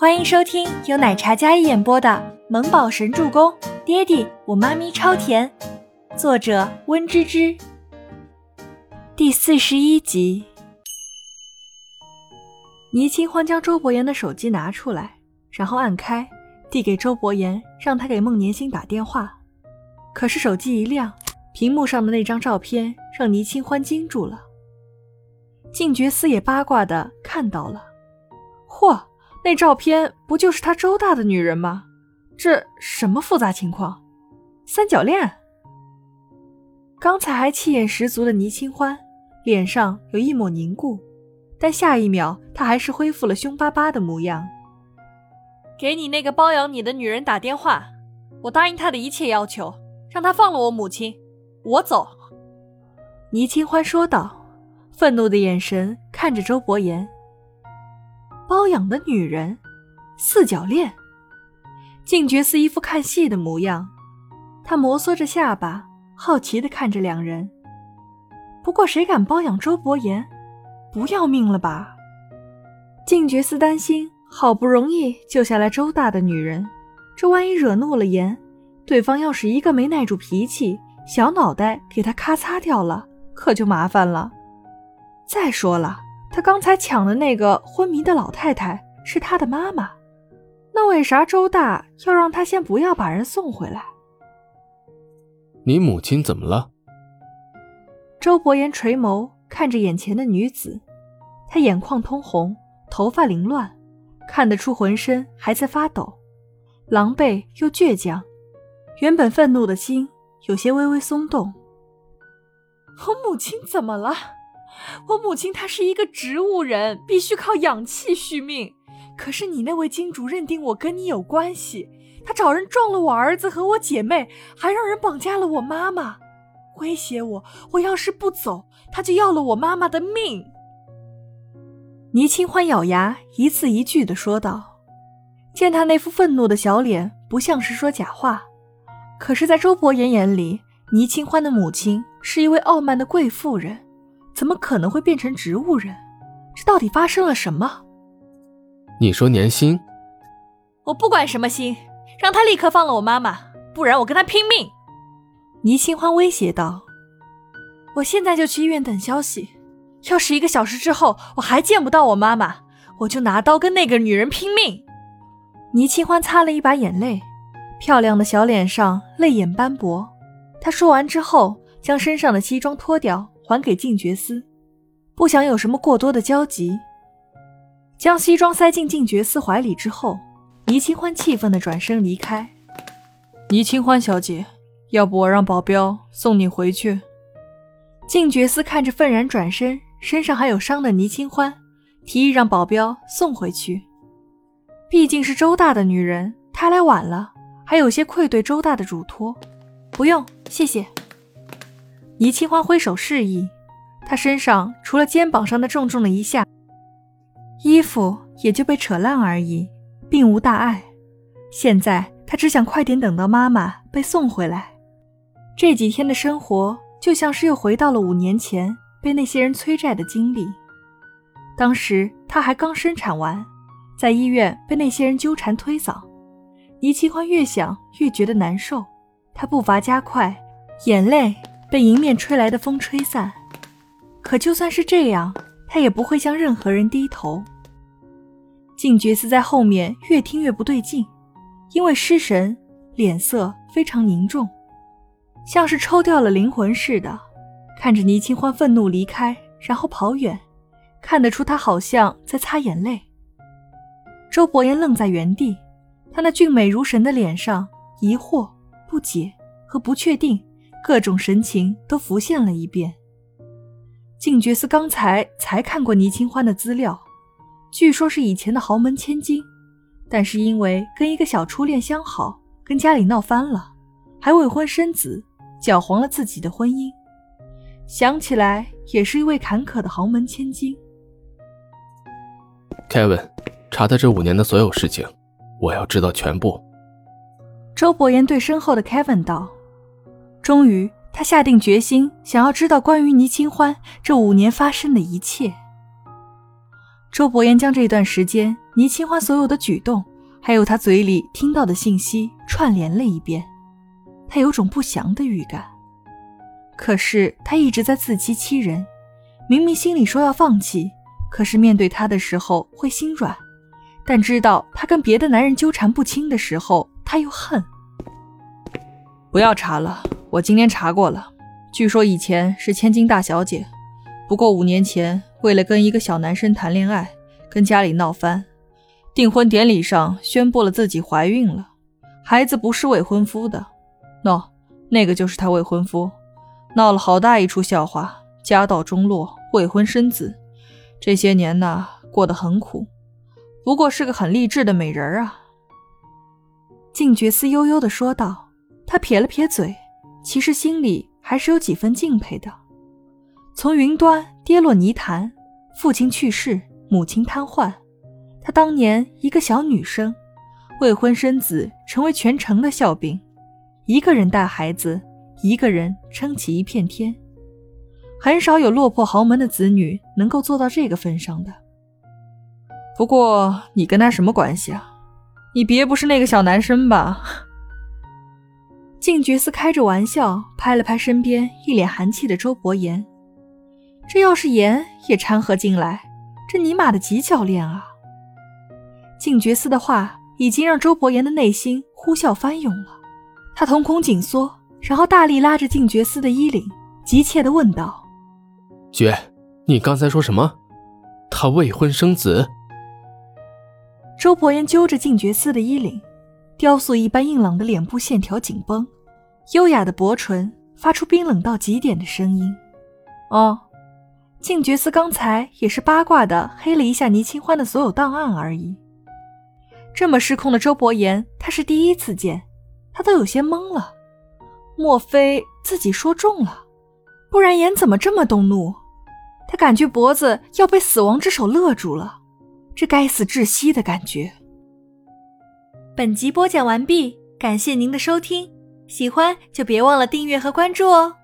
欢迎收听由奶茶嘉一演播的《萌宝神助攻》，爹地我妈咪超甜，作者温芝芝。第四十一集。倪清欢将周伯言的手机拿出来，然后按开，递给周伯言，让他给孟年星打电话。可是手机一亮，屏幕上的那张照片让倪清欢惊住了。静觉司也八卦的看到了，嚯！那照片不就是他周大的女人吗？这什么复杂情况？三角恋？刚才还气焰十足的倪清欢脸上有一抹凝固，但下一秒他还是恢复了凶巴巴的模样。给你那个包养你的女人打电话，我答应她的一切要求，让她放了我母亲，我走。倪清欢说道，愤怒的眼神看着周伯言。包养的女人，四角恋。静觉寺一副看戏的模样，他摩挲着下巴，好奇的看着两人。不过谁敢包养周伯言？不要命了吧？静觉寺担心，好不容易救下来周大的女人，这万一惹怒了言，对方要是一个没耐住脾气，小脑袋给他咔嚓掉了，可就麻烦了。再说了。他刚才抢的那个昏迷的老太太是他的妈妈，那为啥周大要让他先不要把人送回来？你母亲怎么了？周伯言垂眸看着眼前的女子，她眼眶通红，头发凌乱，看得出浑身还在发抖，狼狈又倔强，原本愤怒的心有些微微松动。我母亲怎么了？我母亲她是一个植物人，必须靠氧气续命。可是你那位金主认定我跟你有关系，他找人撞了我儿子和我姐妹，还让人绑架了我妈妈，威胁我，我要是不走，他就要了我妈妈的命。倪清欢咬牙，一字一句的说道。见他那副愤怒的小脸，不像是说假话。可是，在周伯言眼里，倪清欢的母亲是一位傲慢的贵妇人。怎么可能会变成植物人？这到底发生了什么？你说年薪？我不管什么薪，让他立刻放了我妈妈，不然我跟他拼命！倪清欢威胁道：“我现在就去医院等消息。要是一个小时之后我还见不到我妈妈，我就拿刀跟那个女人拼命！”倪清欢擦了一把眼泪，漂亮的小脸上泪眼斑驳。她说完之后，将身上的西装脱掉。还给静觉司，不想有什么过多的交集。将西装塞进静觉司怀里之后，倪清欢气愤地转身离开。倪清欢小姐，要不我让保镖送你回去？静觉司看着愤然转身、身上还有伤的倪清欢，提议让保镖送回去。毕竟是周大的女人，她来晚了，还有些愧对周大的嘱托。不用，谢谢。倪清欢挥手示意，他身上除了肩膀上的重重的一下，衣服也就被扯烂而已，并无大碍。现在他只想快点等到妈妈被送回来。这几天的生活就像是又回到了五年前被那些人催债的经历。当时他还刚生产完，在医院被那些人纠缠推搡。倪清欢越想越觉得难受，他步伐加快，眼泪。被迎面吹来的风吹散，可就算是这样，他也不会向任何人低头。静觉寺在后面越听越不对劲，因为失神脸色非常凝重，像是抽掉了灵魂似的，看着倪清欢愤怒离开，然后跑远，看得出他好像在擦眼泪。周伯言愣在原地，他那俊美如神的脸上，疑惑、不解和不确定。各种神情都浮现了一遍。静觉寺刚才才看过倪清欢的资料，据说是以前的豪门千金，但是因为跟一个小初恋相好，跟家里闹翻了，还未婚生子，搅黄了自己的婚姻。想起来也是一位坎坷的豪门千金。Kevin，查他这五年的所有事情，我要知道全部。周伯言对身后的 Kevin 道。终于，他下定决心，想要知道关于倪清欢这五年发生的一切。周伯言将这段时间倪清欢所有的举动，还有他嘴里听到的信息串联了一遍，他有种不祥的预感。可是他一直在自欺欺人，明明心里说要放弃，可是面对他的时候会心软，但知道他跟别的男人纠缠不清的时候，他又恨。不要查了，我今天查过了，据说以前是千金大小姐，不过五年前为了跟一个小男生谈恋爱，跟家里闹翻，订婚典礼上宣布了自己怀孕了，孩子不是未婚夫的，喏，那个就是他未婚夫。闹了好大一出笑话，家道中落，未婚生子，这些年呢过得很苦，不过是个很励志的美人啊。静觉寺悠悠地说道，他撇了撇嘴，其实心里还是有几分敬佩的。从云端跌落泥潭，父亲去世，母亲瘫痪，他当年一个小女生，未婚生子，成为全城的笑柄，一个人带孩子。一个人撑起一片天，很少有落魄豪门的子女能够做到这个份上的。不过你跟他什么关系啊？你别不是那个小男生吧？静觉寺开着玩笑，拍了拍身边一脸寒气的周伯言。这要是言也掺和进来，这尼玛的极教练啊！静觉寺的话已经让周伯言的内心呼啸翻涌了，他瞳孔紧缩。然后大力拉着静觉寺的衣领，急切地问道：“爵，你刚才说什么？他未婚生子？”周伯言揪着静觉寺的衣领，雕塑一般硬朗的脸部线条紧绷，优雅的薄唇发出冰冷到极点的声音：“哦，静觉寺刚才也是八卦的黑了一下倪清欢的所有档案而已。”这么失控的周伯言，他是第一次见，他都有些懵了。莫非自己说中了？不然言怎么这么动怒？他感觉脖子要被死亡之手勒住了，这该死窒息的感觉。本集播讲完毕，感谢您的收听，喜欢就别忘了订阅和关注哦。